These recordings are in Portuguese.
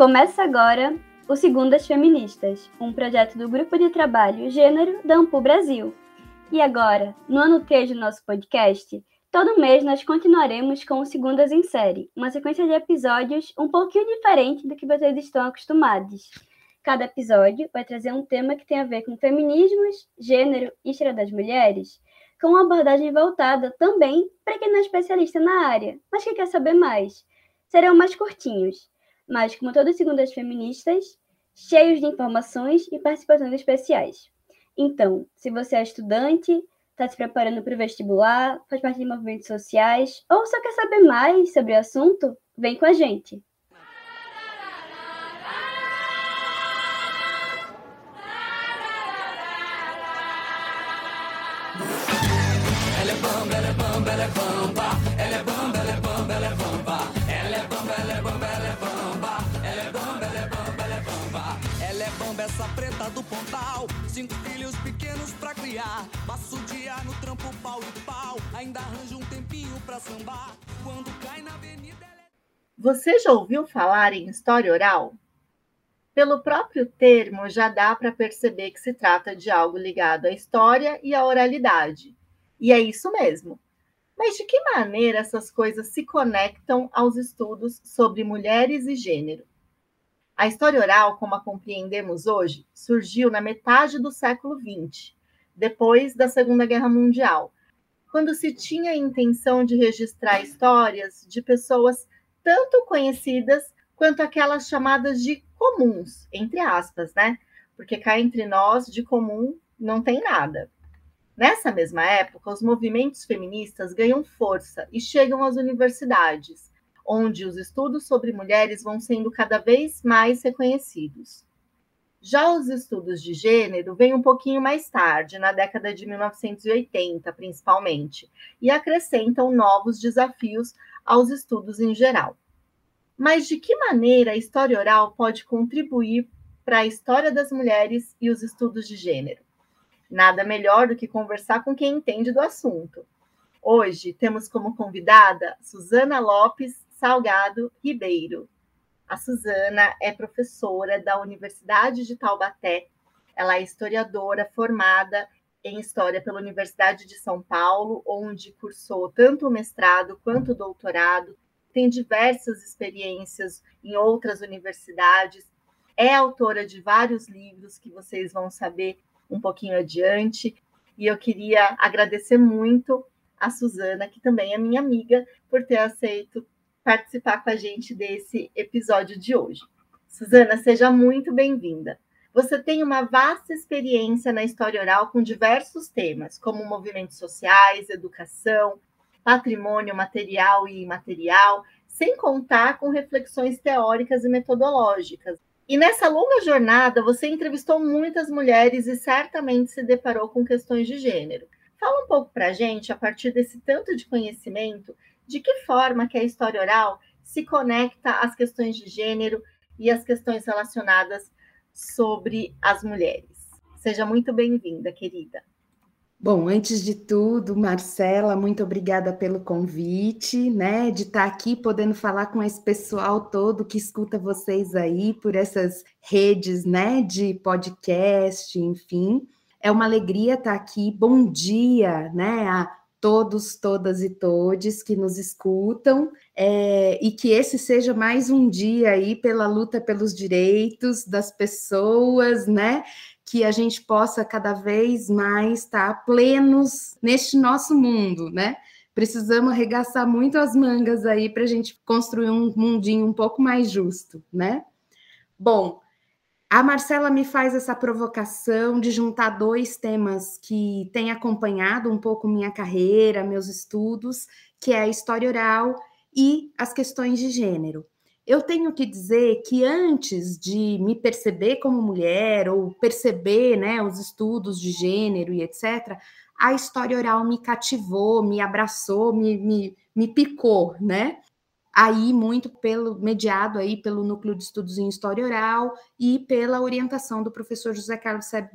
Começa agora o Segundas Feministas, um projeto do Grupo de Trabalho Gênero da Ampu Brasil. E agora, no ano 3 do nosso podcast, todo mês nós continuaremos com o Segundas em Série, uma sequência de episódios um pouquinho diferente do que vocês estão acostumados. Cada episódio vai trazer um tema que tem a ver com feminismos, gênero e história das mulheres, com uma abordagem voltada também para quem não é especialista na área, mas que quer saber mais. Serão mais curtinhos, mas, como todas segundas feministas, cheios de informações e participações especiais. Então, se você é estudante, está se preparando para o vestibular, faz parte de movimentos sociais ou só quer saber mais sobre o assunto, vem com a gente! Pontal. Cinco filhos pequenos pra criar. Passo o dia no trampo pau e pau. Ainda arranjo um tempinho pra sambar. Quando cai na avenida. É Você já ouviu falar em história oral? Pelo próprio termo, já dá para perceber que se trata de algo ligado à história e à oralidade. E é isso mesmo. Mas de que maneira essas coisas se conectam aos estudos sobre mulheres e gênero? A história oral, como a compreendemos hoje, surgiu na metade do século XX, depois da Segunda Guerra Mundial, quando se tinha a intenção de registrar histórias de pessoas tanto conhecidas quanto aquelas chamadas de comuns, entre aspas, né? Porque cá entre nós, de comum, não tem nada. Nessa mesma época, os movimentos feministas ganham força e chegam às universidades, onde os estudos sobre mulheres vão sendo cada vez mais reconhecidos. Já os estudos de gênero vêm um pouquinho mais tarde, na década de 1980, principalmente, e acrescentam novos desafios aos estudos em geral. Mas de que maneira a história oral pode contribuir para a história das mulheres e os estudos de gênero? Nada melhor do que conversar com quem entende do assunto. Hoje temos como convidada Suzana Lopes Salgado Ribeiro. A Suzana é professora da Universidade de Taubaté. Ela é historiadora formada em História pela Universidade de São Paulo, onde cursou tanto o mestrado quanto o doutorado. Tem diversas experiências em outras universidades. É autora de vários livros que vocês vão saber um pouquinho adiante. E eu queria agradecer muito a Suzana, que também é minha amiga, por ter aceito participar com a gente desse episódio de hoje. Suzana, seja muito bem-vinda. Você tem uma vasta experiência na história oral com diversos temas, como movimentos sociais, educação, patrimônio material e imaterial, sem contar com reflexões teóricas e metodológicas. E nessa longa jornada, você entrevistou muitas mulheres e certamente se deparou com questões de gênero. Fala um pouco para a gente, a partir desse tanto de conhecimento, de que forma que a história oral se conecta às questões de gênero e às questões relacionadas sobre as mulheres. Seja muito bem-vinda, querida. Bom, antes de tudo, Marcela, muito obrigada pelo convite, né, de estar aqui podendo falar com esse pessoal todo que escuta vocês aí por essas redes, né, de podcast, enfim. É uma alegria estar aqui. Bom dia, né, a todos, todas e todes que nos escutam, é, e que esse seja mais um dia aí pela luta pelos direitos das pessoas, né? Que a gente possa cada vez mais estar plenos neste nosso mundo, né? Precisamos arregaçar muito as mangas aí para a gente construir um mundinho um pouco mais justo, né? Bom, a Marcela me faz essa provocação de juntar dois temas que têm acompanhado um pouco minha carreira, meus estudos, que é a história oral e as questões de gênero. Eu tenho que dizer que antes de me perceber como mulher ou perceber né, os estudos de gênero e etc., a história oral me cativou, me abraçou, me, me, me picou, né? Aí muito pelo mediado aí pelo núcleo de estudos em história oral e pela orientação do professor José Carlos Seb.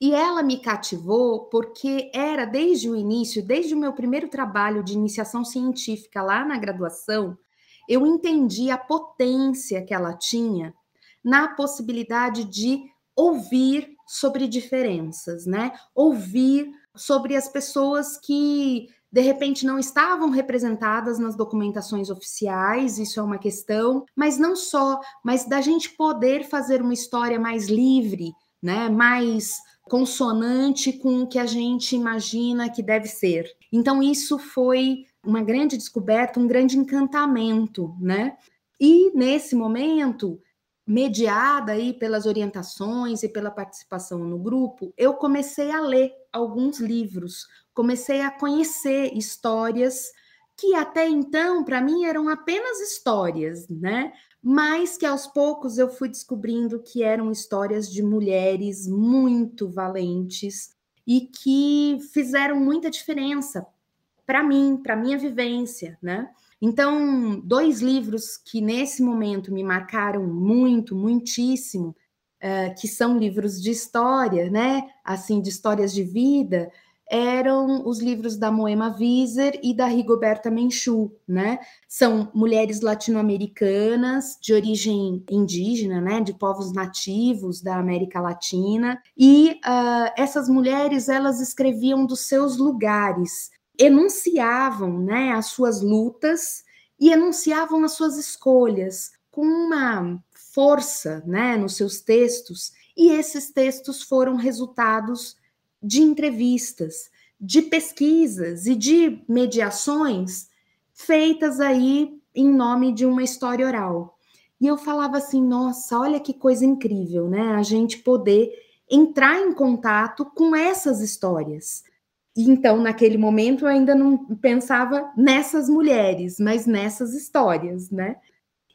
E ela me cativou porque era desde o início, desde o meu primeiro trabalho de iniciação científica lá na graduação, eu entendi a potência que ela tinha na possibilidade de ouvir sobre diferenças, né? Ouvir sobre as pessoas que de repente não estavam representadas nas documentações oficiais, isso é uma questão, mas não só, mas da gente poder fazer uma história mais livre, né, mais consonante com o que a gente imagina que deve ser. Então isso foi uma grande descoberta, um grande encantamento, né? E nesse momento, mediada aí pelas orientações e pela participação no grupo, eu comecei a ler alguns livros, comecei a conhecer histórias que até então para mim eram apenas histórias, né? Mas que aos poucos eu fui descobrindo que eram histórias de mulheres muito valentes e que fizeram muita diferença para mim, para minha vivência, né? Então, dois livros que nesse momento me marcaram muito, muitíssimo, uh, que são livros de história, né? Assim, de histórias de vida, eram os livros da Moema Wieser e da Rigoberta Menchú, né? São mulheres latino-americanas de origem indígena, né? De povos nativos da América Latina. E uh, essas mulheres, elas escreviam dos seus lugares, enunciavam né, as suas lutas e enunciavam as suas escolhas com uma força né, nos seus textos, e esses textos foram resultados de entrevistas, de pesquisas e de mediações feitas aí em nome de uma história oral. E eu falava assim, nossa, olha que coisa incrível, né? A gente poder entrar em contato com essas histórias, então, naquele momento, eu ainda não pensava nessas mulheres, mas nessas histórias, né?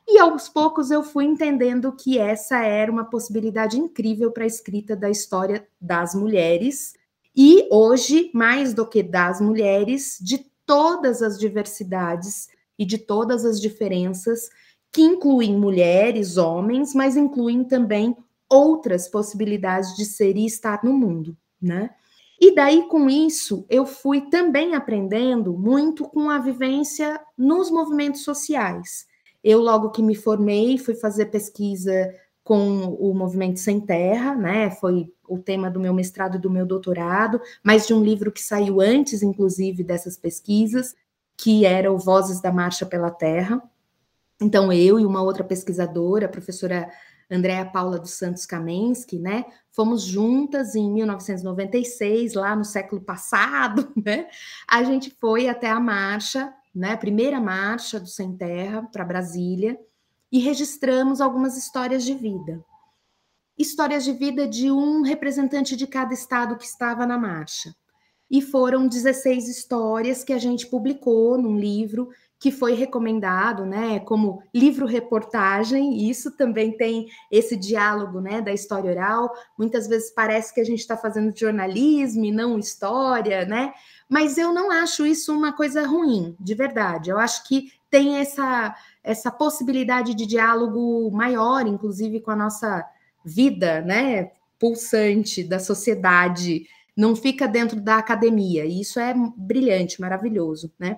E aos poucos eu fui entendendo que essa era uma possibilidade incrível para a escrita da história das mulheres, e hoje, mais do que das mulheres, de todas as diversidades e de todas as diferenças, que incluem mulheres, homens, mas incluem também outras possibilidades de ser e estar no mundo, né? E daí, com isso, eu fui também aprendendo muito com a vivência nos movimentos sociais. Eu, logo que me formei, fui fazer pesquisa com o Movimento Sem Terra, né? Foi o tema do meu mestrado e do meu doutorado, mas de um livro que saiu antes, inclusive, dessas pesquisas, que era o Vozes da Marcha pela Terra. Então, eu e uma outra pesquisadora, a professora Andréa Paula dos Santos Kamensky, né? Fomos juntas em 1996, lá no século passado, né? A gente foi até a marcha, né? Primeira marcha do Sem Terra para Brasília e registramos algumas histórias de vida. Histórias de vida de um representante de cada estado que estava na marcha. E foram 16 histórias que a gente publicou num livro que foi recomendado, né, como livro-reportagem, isso também tem esse diálogo, né, da história oral. Muitas vezes parece que a gente está fazendo jornalismo e não história, né? Mas eu não acho isso uma coisa ruim, de verdade. Eu acho que tem essa essa possibilidade de diálogo maior, inclusive com a nossa vida, né, pulsante da sociedade. Não fica dentro da academia. E isso é brilhante, maravilhoso, né?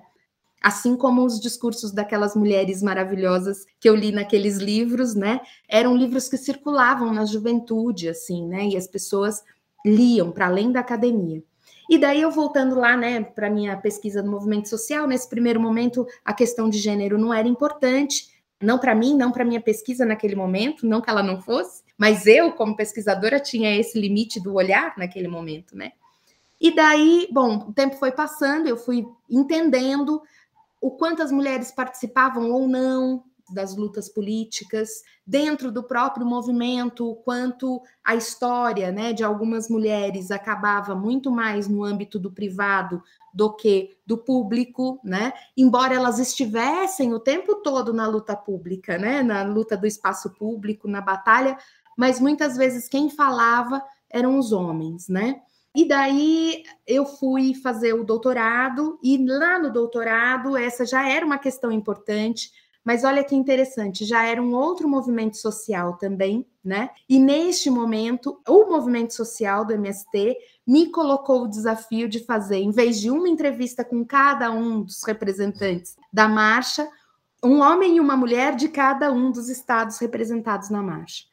assim como os discursos daquelas mulheres maravilhosas que eu li naqueles livros, né? Eram livros que circulavam na juventude, assim, né? E as pessoas liam para além da academia. E daí eu voltando lá, né, para minha pesquisa no movimento social, nesse primeiro momento a questão de gênero não era importante, não para mim, não para minha pesquisa naquele momento, não que ela não fosse, mas eu como pesquisadora tinha esse limite do olhar naquele momento, né? E daí, bom, o tempo foi passando, eu fui entendendo o quanto as mulheres participavam ou não das lutas políticas dentro do próprio movimento, o quanto a história, né, de algumas mulheres acabava muito mais no âmbito do privado do que do público, né? Embora elas estivessem o tempo todo na luta pública, né, na luta do espaço público, na batalha, mas muitas vezes quem falava eram os homens, né? E daí eu fui fazer o doutorado, e lá no doutorado, essa já era uma questão importante, mas olha que interessante, já era um outro movimento social também, né? E neste momento, o movimento social do MST me colocou o desafio de fazer, em vez de uma entrevista com cada um dos representantes da marcha, um homem e uma mulher de cada um dos estados representados na marcha.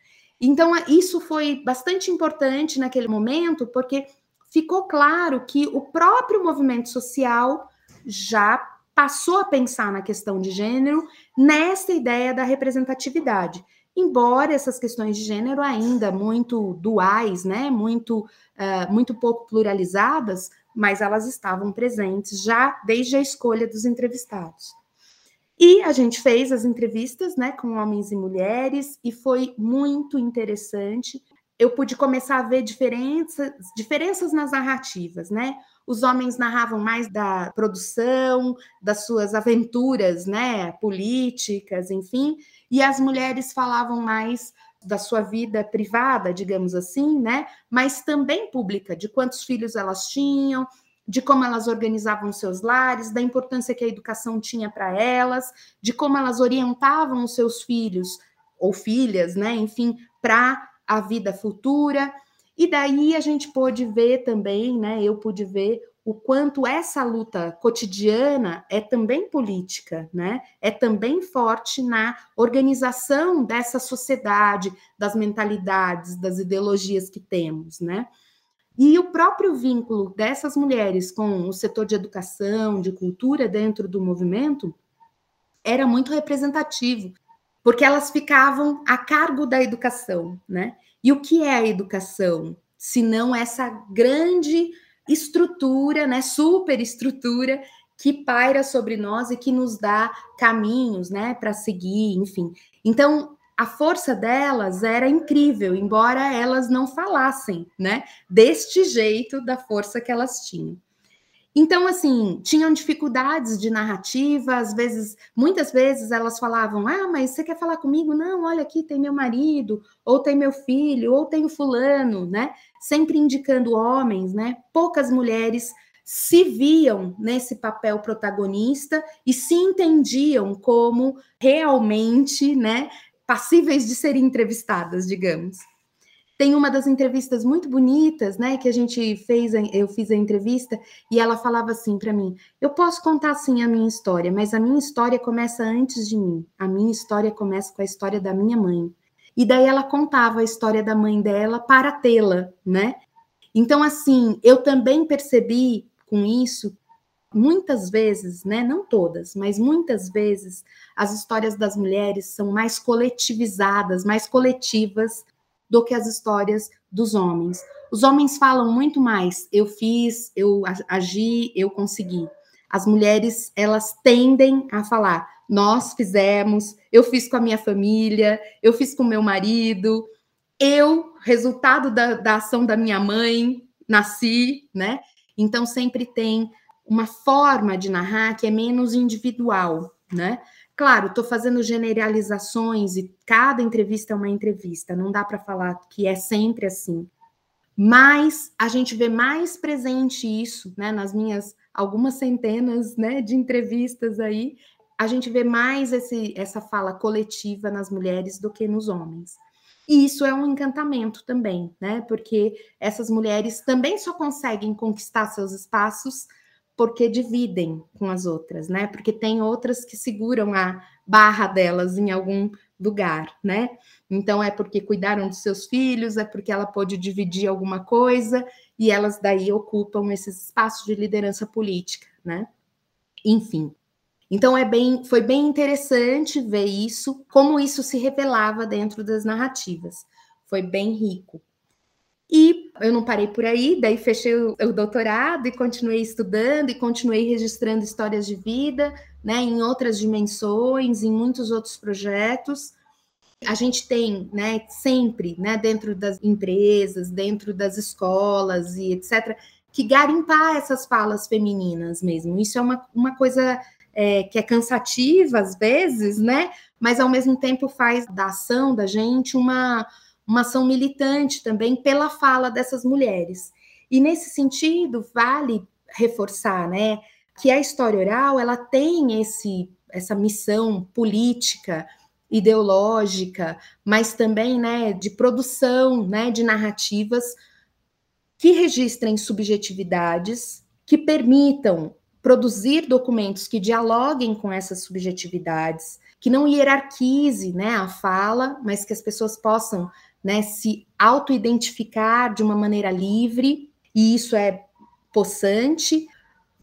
Então, isso foi bastante importante naquele momento, porque ficou claro que o próprio movimento social já passou a pensar na questão de gênero nessa ideia da representatividade. Embora essas questões de gênero ainda muito duais, né, muito, uh, muito pouco pluralizadas, mas elas estavam presentes já desde a escolha dos entrevistados. E a gente fez as entrevistas né, com homens e mulheres, e foi muito interessante. Eu pude começar a ver diferenças, diferenças nas narrativas, né? Os homens narravam mais da produção, das suas aventuras, né, políticas, enfim, e as mulheres falavam mais da sua vida privada, digamos assim, né, mas também pública, de quantos filhos elas tinham, de como elas organizavam seus lares, da importância que a educação tinha para elas, de como elas orientavam os seus filhos ou filhas, né, enfim, para a vida futura. E daí a gente pôde ver também, né, eu pude ver o quanto essa luta cotidiana é também política, né? É também forte na organização dessa sociedade, das mentalidades, das ideologias que temos, né? E o próprio vínculo dessas mulheres com o setor de educação, de cultura dentro do movimento era muito representativo, porque elas ficavam a cargo da educação, né? E o que é a educação? Se não essa grande estrutura, né, superestrutura que paira sobre nós e que nos dá caminhos, né, para seguir, enfim. Então, a força delas era incrível, embora elas não falassem, né? Deste jeito da força que elas tinham. Então, assim, tinham dificuldades de narrativa, às vezes, muitas vezes elas falavam: Ah, mas você quer falar comigo? Não, olha aqui, tem meu marido, ou tem meu filho, ou tem o fulano, né? Sempre indicando homens, né? Poucas mulheres se viam nesse papel protagonista e se entendiam como realmente, né, passíveis de serem entrevistadas, digamos. Tem uma das entrevistas muito bonitas, né, que a gente fez, eu fiz a entrevista e ela falava assim para mim: "Eu posso contar sim a minha história, mas a minha história começa antes de mim. A minha história começa com a história da minha mãe". E daí ela contava a história da mãe dela para tê-la, né? Então assim, eu também percebi com isso muitas vezes, né, não todas, mas muitas vezes as histórias das mulheres são mais coletivizadas, mais coletivas do que as histórias dos homens. Os homens falam muito mais, eu fiz, eu agi, eu consegui. As mulheres, elas tendem a falar, nós fizemos, eu fiz com a minha família, eu fiz com meu marido, eu, resultado da, da ação da minha mãe, nasci, né? Então sempre tem uma forma de narrar que é menos individual, né? Claro, estou fazendo generalizações e cada entrevista é uma entrevista, não dá para falar que é sempre assim. Mas a gente vê mais presente isso, né, nas minhas algumas centenas, né, de entrevistas aí, a gente vê mais esse, essa fala coletiva nas mulheres do que nos homens. E isso é um encantamento também, né? Porque essas mulheres também só conseguem conquistar seus espaços porque dividem com as outras, né? Porque tem outras que seguram a barra delas em algum lugar, né? Então é porque cuidaram dos seus filhos, é porque ela pode dividir alguma coisa e elas daí ocupam esses espaços de liderança política, né? Enfim. Então é bem, foi bem interessante ver isso, como isso se revelava dentro das narrativas. Foi bem rico. E eu não parei por aí, daí fechei o, doutorado e continuei estudando e continuei registrando histórias de vida, né, em outras dimensões, em muitos outros projetos. A gente tem, né, sempre, né, dentro das empresas, dentro das escolas e etc., que garimpar essas falas femininas mesmo. Isso é uma, uma coisa é, que é cansativa às vezes, né, mas ao mesmo tempo faz da ação da gente uma uma ação militante também pela fala dessas mulheres. E nesse sentido, vale reforçar, né, que a história oral, ela tem esse essa missão política, ideológica, mas também, né, de produção, né, de narrativas que registrem subjetividades, que permitam produzir documentos que dialoguem com essas subjetividades, que não hierarquize né, a fala, mas que as pessoas possam né, se auto-identificar de uma maneira livre, e isso é possante.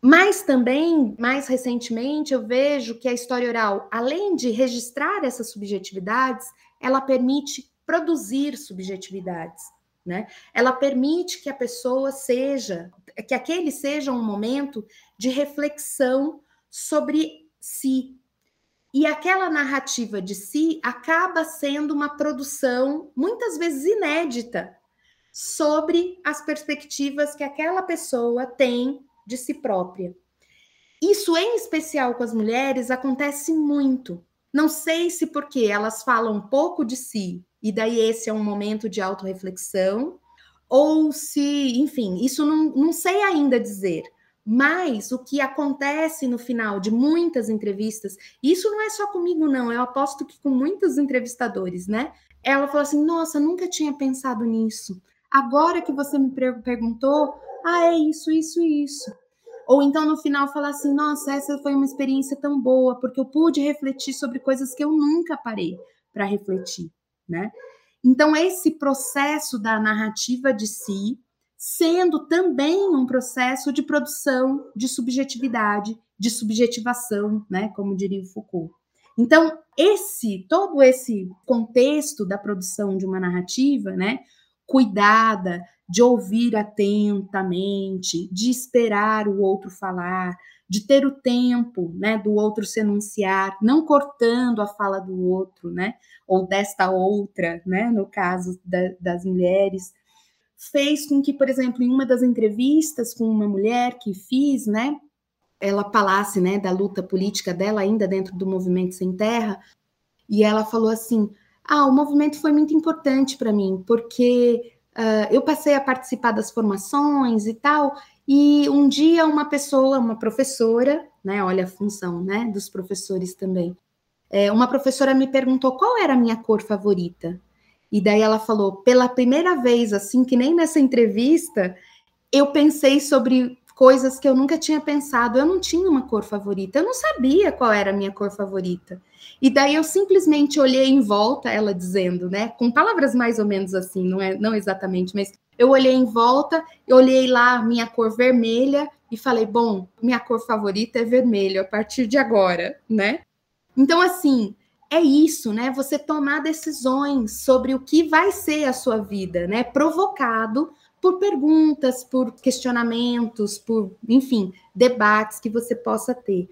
Mas também, mais recentemente, eu vejo que a história oral, além de registrar essas subjetividades, ela permite produzir subjetividades. Né? Ela permite que a pessoa seja, que aquele seja um momento de reflexão sobre si. E aquela narrativa de si acaba sendo uma produção, muitas vezes inédita, sobre as perspectivas que aquela pessoa tem de si própria. Isso, em especial com as mulheres, acontece muito. Não sei se porque elas falam um pouco de si, e daí esse é um momento de autorreflexão, ou se, enfim, isso não, não sei ainda dizer. Mas o que acontece no final de muitas entrevistas, isso não é só comigo, não, eu aposto que com muitos entrevistadores, né? Ela falou assim: Nossa, nunca tinha pensado nisso. Agora que você me perguntou, ah, é isso, isso e isso. Ou então no final falar assim: Nossa, essa foi uma experiência tão boa, porque eu pude refletir sobre coisas que eu nunca parei para refletir, né? Então, esse processo da narrativa de si, sendo também um processo de produção de subjetividade, de subjetivação, né, como diria o Foucault. Então, esse todo esse contexto da produção de uma narrativa, né, cuidada, de ouvir atentamente, de esperar o outro falar, de ter o tempo, né, do outro se enunciar, não cortando a fala do outro, né, ou desta outra, né, no caso da, das mulheres, fez com que, por exemplo, em uma das entrevistas com uma mulher que fiz, né, ela falasse, né, da luta política dela ainda dentro do movimento sem terra, e ela falou assim: "Ah, o movimento foi muito importante para mim, porque uh, eu passei a participar das formações e tal, e um dia uma pessoa, uma professora, né, olha a função, né, dos professores também, é, uma professora me perguntou qual era a minha cor favorita. E daí ela falou, pela primeira vez, assim, que nem nessa entrevista, eu pensei sobre coisas que eu nunca tinha pensado. Eu não tinha uma cor favorita, eu não sabia qual era a minha cor favorita. E daí eu simplesmente olhei em volta, ela dizendo, né, com palavras mais ou menos assim, não é, não exatamente, mas eu olhei em volta, eu olhei lá minha cor vermelha e falei, bom, minha cor favorita é vermelho a partir de agora, né? Então assim, é isso, né? Você tomar decisões sobre o que vai ser a sua vida, né? Provocado por perguntas, por questionamentos, por, enfim, debates que você possa ter.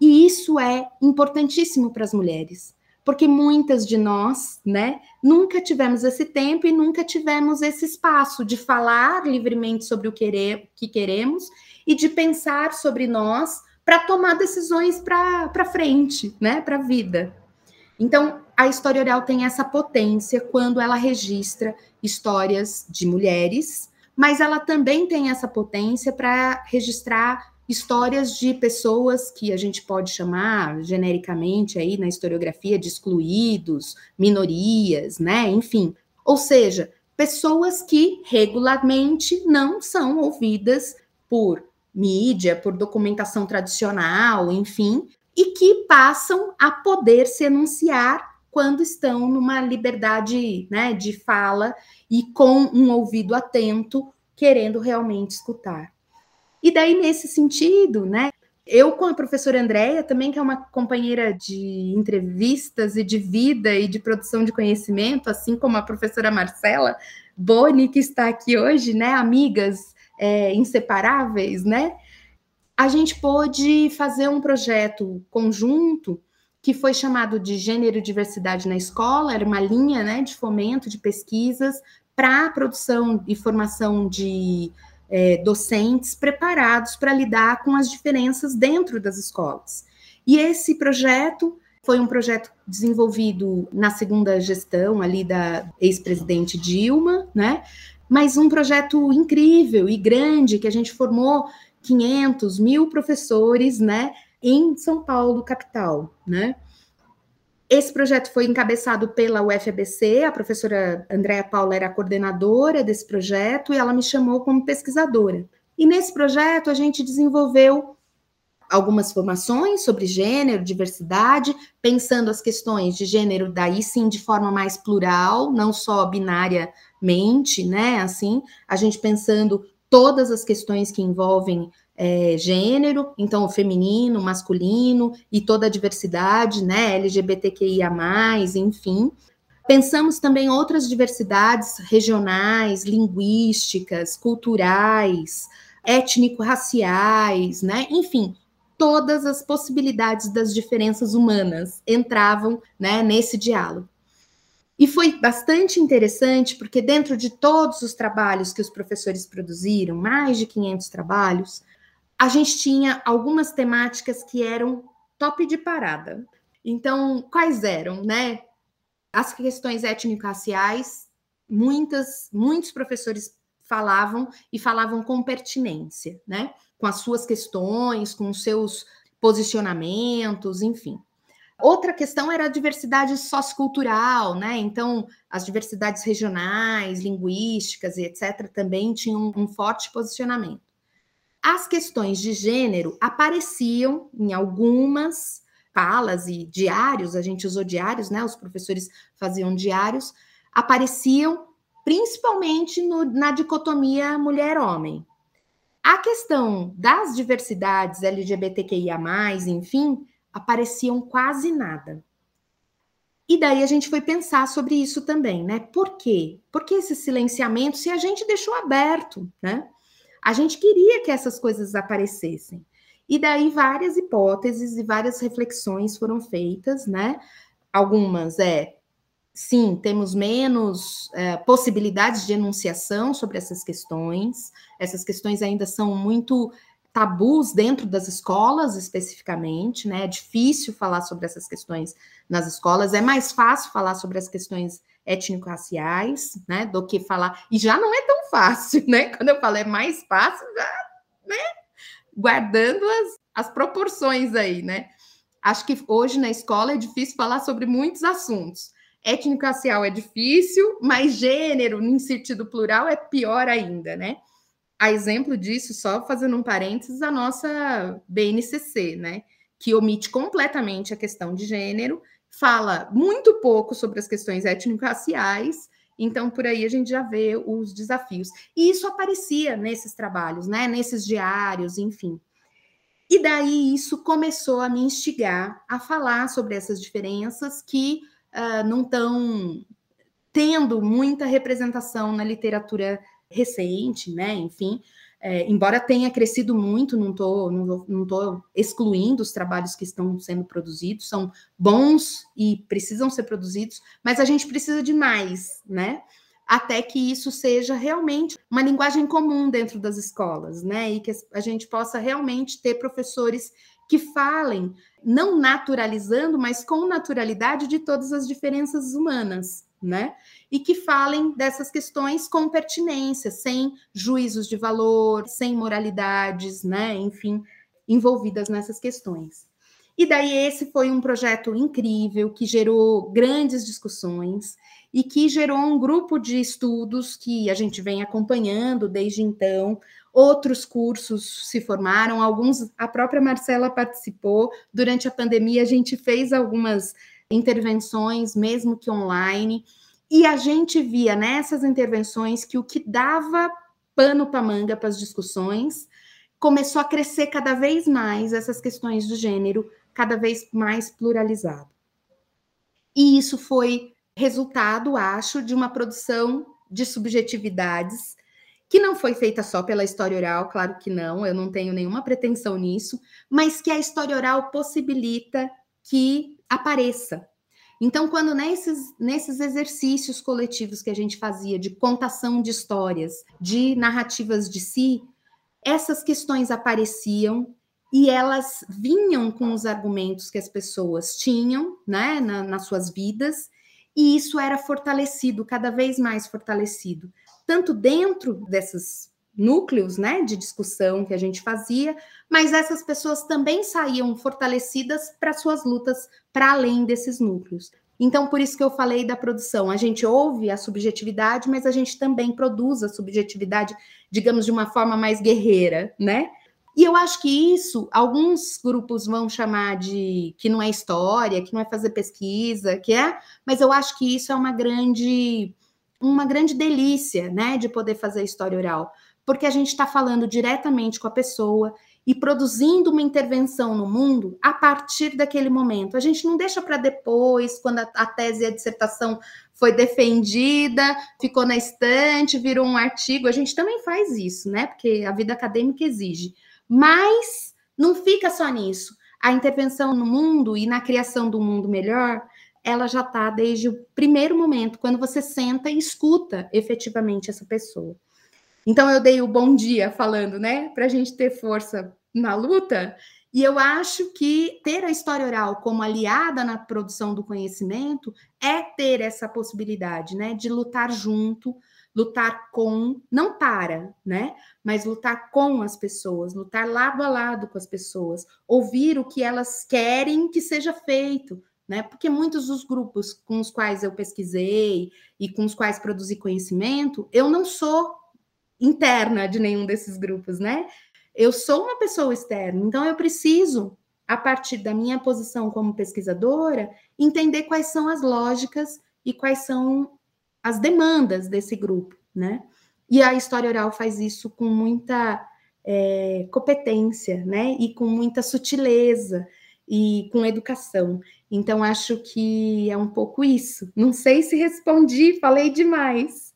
E isso é importantíssimo para as mulheres, porque muitas de nós, né, nunca tivemos esse tempo e nunca tivemos esse espaço de falar livremente sobre o que queremos e de pensar sobre nós para tomar decisões para frente, né, para a vida. Então, a história oral tem essa potência quando ela registra histórias de mulheres, mas ela também tem essa potência para registrar histórias de pessoas que a gente pode chamar genericamente aí na historiografia de excluídos, minorias, né? Enfim, ou seja, pessoas que regularmente não são ouvidas por mídia, por documentação tradicional, enfim, e que passam a poder se enunciar quando estão numa liberdade né, de fala e com um ouvido atento, querendo realmente escutar. E daí, nesse sentido, né, eu com a professora Andréia, também, que é uma companheira de entrevistas e de vida e de produção de conhecimento, assim como a professora Marcela Boni, que está aqui hoje, né, amigas é, inseparáveis, né, a gente pôde fazer um projeto conjunto que foi chamado de Gênero e Diversidade na Escola, era uma linha né, de fomento de pesquisas para a produção e formação de é, docentes preparados para lidar com as diferenças dentro das escolas. E esse projeto foi um projeto desenvolvido na segunda gestão ali da ex-presidente Dilma, né? Mas um projeto incrível e grande que a gente formou 500 mil professores, né, em São Paulo, capital, né? Esse projeto foi encabeçado pela UFABC, a professora Andréa Paula era a coordenadora desse projeto e ela me chamou como pesquisadora. E nesse projeto a gente desenvolveu algumas formações sobre gênero, diversidade, pensando as questões de gênero daí sim de forma mais plural, não só binariamente, né? Assim, a gente pensando todas as questões que envolvem é, gênero, então feminino, masculino e toda a diversidade, né? LGBTQIA, enfim. Pensamos também outras diversidades regionais, linguísticas, culturais, étnico-raciais, né? Enfim, todas as possibilidades das diferenças humanas entravam né, nesse diálogo. E foi bastante interessante, porque dentro de todos os trabalhos que os professores produziram, mais de 500 trabalhos, a gente tinha algumas temáticas que eram top de parada. Então, quais eram, né? As questões étnico-raciais, muitas, muitos professores falavam e falavam com pertinência, né? com as suas questões, com os seus posicionamentos, enfim. Outra questão era a diversidade sociocultural, né? Então, as diversidades regionais, linguísticas e etc. também tinham um forte posicionamento. As questões de gênero apareciam em algumas falas e diários, a gente usou diários, né? Os professores faziam diários, apareciam principalmente no, na dicotomia mulher-homem. A questão das diversidades LGBTQIA, enfim, apareciam quase nada. E daí a gente foi pensar sobre isso também, né? Por quê? Por que esse silenciamento se a gente deixou aberto, né? A gente queria que essas coisas aparecessem. E daí várias hipóteses e várias reflexões foram feitas, né? Algumas é sim, temos menos é, possibilidades de enunciação sobre essas questões. Essas questões ainda são muito tabus dentro das escolas, especificamente, né? É difícil falar sobre essas questões nas escolas. É mais fácil falar sobre as questões étnico-raciais, né? Do que falar. E já não é tão fácil, né? Quando eu falo é mais fácil, já, né? Guardando as, as proporções aí, né? Acho que hoje na escola é difícil falar sobre muitos assuntos Étnico-racial é difícil, mas gênero, em sentido plural, é pior ainda, né? A exemplo disso, só fazendo um parênteses, a nossa BNCC, né? Que omite completamente a questão de gênero, fala muito pouco sobre as questões étnico-raciais, então, por aí a gente já vê os desafios. E isso aparecia nesses trabalhos, né? Nesses diários, enfim. E daí isso começou a me instigar a falar sobre essas diferenças que uh, não estão tendo muita representação na literatura recente, né? Enfim, é, embora tenha crescido muito, não estou não, não tô excluindo os trabalhos que estão sendo produzidos, são bons e precisam ser produzidos, mas a gente precisa de mais, né? Até que isso seja realmente uma linguagem comum dentro das escolas, né? E que a gente possa realmente ter professores que falem, não naturalizando, mas com naturalidade de todas as diferenças humanas, né? E que falem dessas questões com pertinência, sem juízos de valor, sem moralidades, né? Enfim, envolvidas nessas questões. E daí esse foi um projeto incrível que gerou grandes discussões e que gerou um grupo de estudos que a gente vem acompanhando desde então, Outros cursos se formaram, alguns a própria Marcela participou. Durante a pandemia, a gente fez algumas intervenções, mesmo que online, e a gente via nessas intervenções que o que dava pano para manga para as discussões começou a crescer cada vez mais essas questões do gênero, cada vez mais pluralizado. E isso foi resultado, acho, de uma produção de subjetividades que não foi feita só pela história oral, claro que não, eu não tenho nenhuma pretensão nisso, mas que a história oral possibilita que apareça. Então, quando nesses, nesses exercícios coletivos que a gente fazia de contação de histórias, de narrativas de si, essas questões apareciam e elas vinham com os argumentos que as pessoas tinham né, na, nas suas vidas, e isso era fortalecido, cada vez mais fortalecido tanto dentro desses núcleos, né, de discussão que a gente fazia, mas essas pessoas também saíam fortalecidas para suas lutas para além desses núcleos. Então, por isso que eu falei da produção. A gente ouve a subjetividade, mas a gente também produz a subjetividade, digamos, de uma forma mais guerreira, né? E eu acho que isso, alguns grupos vão chamar de que não é história, que não é fazer pesquisa, que é, mas eu acho que isso é uma grande, uma grande delícia, né, de poder fazer história oral, porque a gente está falando diretamente com a pessoa e produzindo uma intervenção no mundo a partir daquele momento. A gente não deixa para depois, quando a, a, tese e a dissertação foi defendida, ficou na estante, virou um artigo. A gente também faz isso, né? Porque a vida acadêmica exige. Mas não fica só nisso. A intervenção no mundo e na criação do mundo melhor, ela já está desde o primeiro momento, quando você senta e escuta efetivamente essa pessoa. Então eu dei o bom dia falando, né, para a gente ter força na luta. E eu acho que ter a história oral como aliada na produção do conhecimento é ter essa possibilidade, né, de lutar junto, lutar com, não para, né? Mas lutar com as pessoas, lutar lado a lado com as pessoas, ouvir o que elas querem que seja feito, né? Porque muitos dos grupos com os quais eu pesquisei e com os quais produzi conhecimento, eu não sou interna de nenhum desses grupos, né? Eu sou uma pessoa externa, então eu preciso, a partir da minha posição como pesquisadora, entender quais são as lógicas e quais são as demandas desse grupo, né? E a história oral faz isso com muita é, competência, né? E com muita sutileza e com educação. Então, acho que é um pouco isso. Não sei se respondi, falei demais.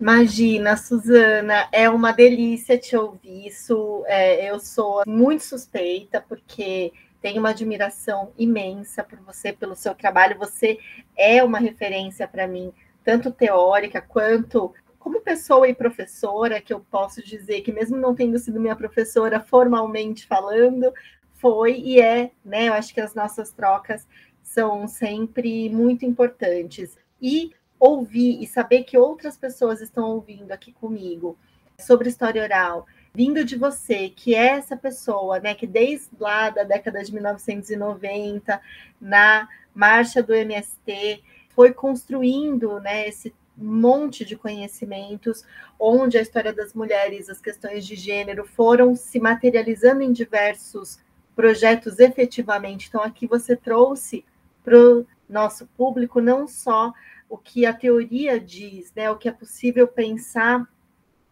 Imagina, Suzana, é uma delícia te ouvir. Isso, é, eu sou muito suspeita, porque tenho uma admiração imensa por você, pelo seu trabalho. Você é uma referência para mim tanto teórica quanto como pessoa e professora, que eu posso dizer que, mesmo não tendo sido minha professora formalmente falando, foi e é, né? Eu acho que as nossas trocas são sempre muito importantes. E ouvir e saber que outras pessoas estão ouvindo aqui comigo sobre história oral, vindo de você, que é essa pessoa, né, que desde lá da década de 1990, na marcha do MST, foi construindo né, esse monte de conhecimentos, onde a história das mulheres, as questões de gênero foram se materializando em diversos projetos efetivamente. Então, aqui você trouxe para o nosso público não só o que a teoria diz, né, o que é possível pensar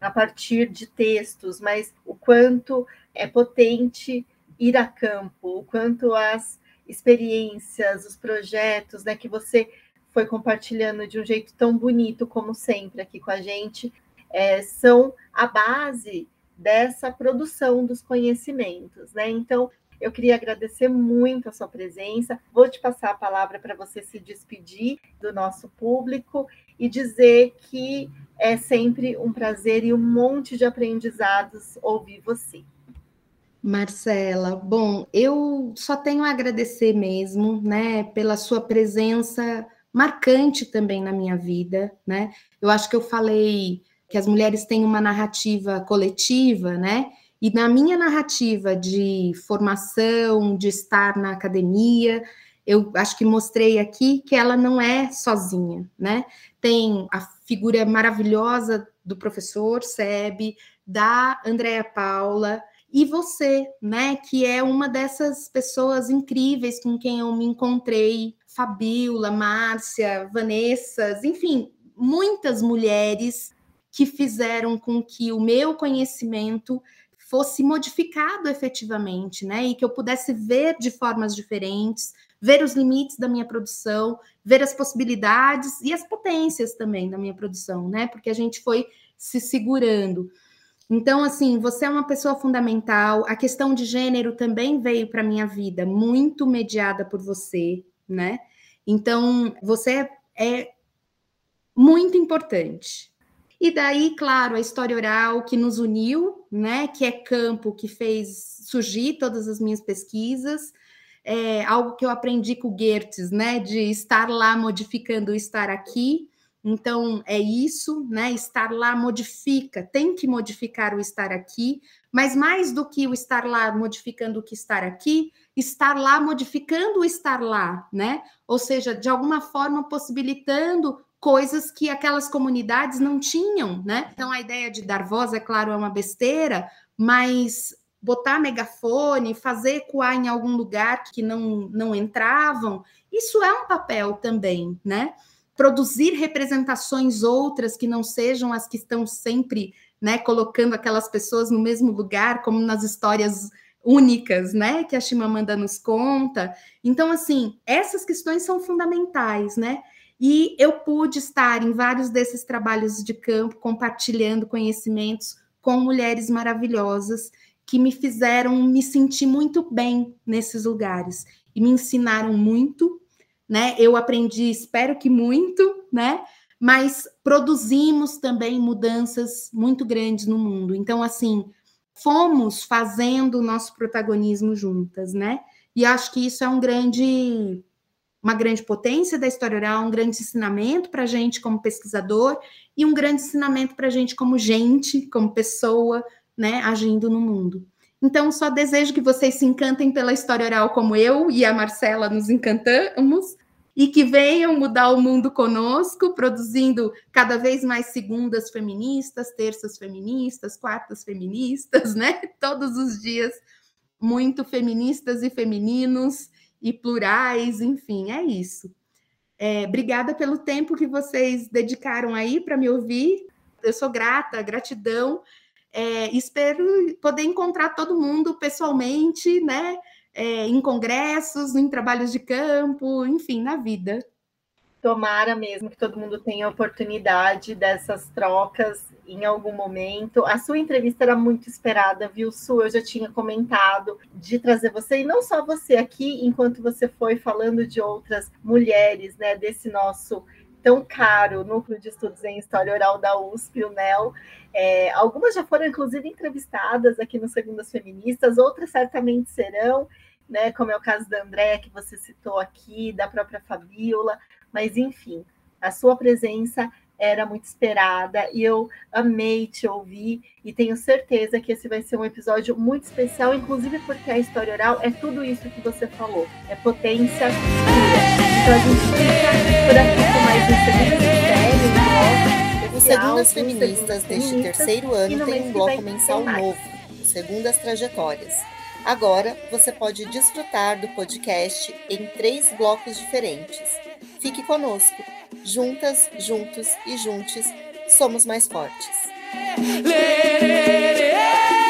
a partir de textos, mas o quanto é potente ir a campo, o quanto as experiências, os projetos, né, que você foi compartilhando de um jeito tão bonito como sempre aqui com a gente, é, são a base dessa produção dos conhecimentos, né? Então, eu queria agradecer muito a sua presença. Vou te passar a palavra para você se despedir do nosso público e dizer que é sempre um prazer e um monte de aprendizados ouvir você. Marcela, bom, eu só tenho a agradecer mesmo, né, pela sua presença marcante também na minha vida, né? Eu acho que eu falei que as mulheres têm uma narrativa coletiva, né? E na minha narrativa de formação, de estar na academia, eu acho que mostrei aqui que ela não é sozinha, né? Tem a figura maravilhosa do professor Seb, da Andréa Paula, e você, né, que é uma dessas pessoas incríveis com quem eu me encontrei Fabiola, Márcia, Vanessa, enfim, muitas mulheres que fizeram com que o meu conhecimento fosse modificado efetivamente, né? E que eu pudesse ver de formas diferentes, ver os limites da minha produção, ver as possibilidades e as potências também da minha produção, né? Porque a gente foi se segurando. Então, assim, você é uma pessoa fundamental. A questão de gênero também veio para minha vida muito mediada por você, né? Então, você é muito importante. E daí, claro, a história oral que nos uniu, né? Que é campo que fez surgir todas as minhas pesquisas. É algo que eu aprendi com o Goethes, né? De estar lá modificando o estar aqui. Então, é isso, né? Estar lá modifica, tem que modificar o estar aqui, mas mais do que o estar lá modificando o que estar aqui, estar lá modificando o estar lá, né? Ou seja, de alguma forma possibilitando coisas que aquelas comunidades não tinham, né? Então a ideia de dar voz, é claro, é uma besteira, mas botar megafone, fazer ecoar em algum lugar que não, não entravam, isso é um papel também, né? Produzir representações outras que não sejam as que estão sempre né, colocando aquelas pessoas no mesmo lugar, como nas histórias únicas, né, que a Chimamanda nos conta. Então, assim, essas questões são fundamentais, né? E eu pude estar em vários desses trabalhos de campo, compartilhando conhecimentos com mulheres maravilhosas que me fizeram me sentir muito bem nesses lugares e me ensinaram muito, né? Eu aprendi, espero que muito, né? Mas produzimos também mudanças muito grandes no mundo. Então, assim, fomos fazendo o nosso protagonismo juntas, né? E acho que isso é um grande uma grande potência da história oral, um grande ensinamento para a gente como pesquisador e um grande ensinamento para a gente como gente, como pessoa, né, agindo no mundo. Então, só desejo que vocês se encantem pela história oral como eu e a Marcela nos encantamos e que venham mudar o mundo conosco, produzindo cada vez mais segundas feministas, terças feministas, quartas feministas, né? Todos os dias muito feministas e femininos e plurais, enfim, é isso. É, obrigada pelo tempo que vocês dedicaram aí para me ouvir. Eu sou grata, gratidão. É, espero poder encontrar todo mundo pessoalmente, né? É, em congressos, em trabalhos de campo, enfim, na vida. Tomara mesmo que todo mundo tenha oportunidade dessas trocas em algum momento. A sua entrevista era muito esperada, viu, Su? Eu já tinha comentado de trazer você, e não só você aqui, enquanto você foi falando de outras mulheres, né, desse nosso tão caro Núcleo de Estudos em História Oral da USP, o NEL. É, algumas já foram, inclusive, entrevistadas aqui no Segundas Feministas, outras certamente serão, né, como é o caso da Andréa, que você citou aqui, da própria Fabiola, mas, enfim, a sua presença era muito esperada e eu amei te ouvir e tenho certeza que esse vai ser um episódio muito especial, inclusive porque a história oral é tudo isso que você falou, é potência Então a gente fica por aqui com mais um segundo o Segundas Feministas deste terceiro ano tem um bloco mensal novo, Segundas Trajetórias. Agora você pode desfrutar do podcast em três blocos diferentes. Fique conosco! Juntas, juntos e juntos, somos mais fortes. Lê, lê, lê,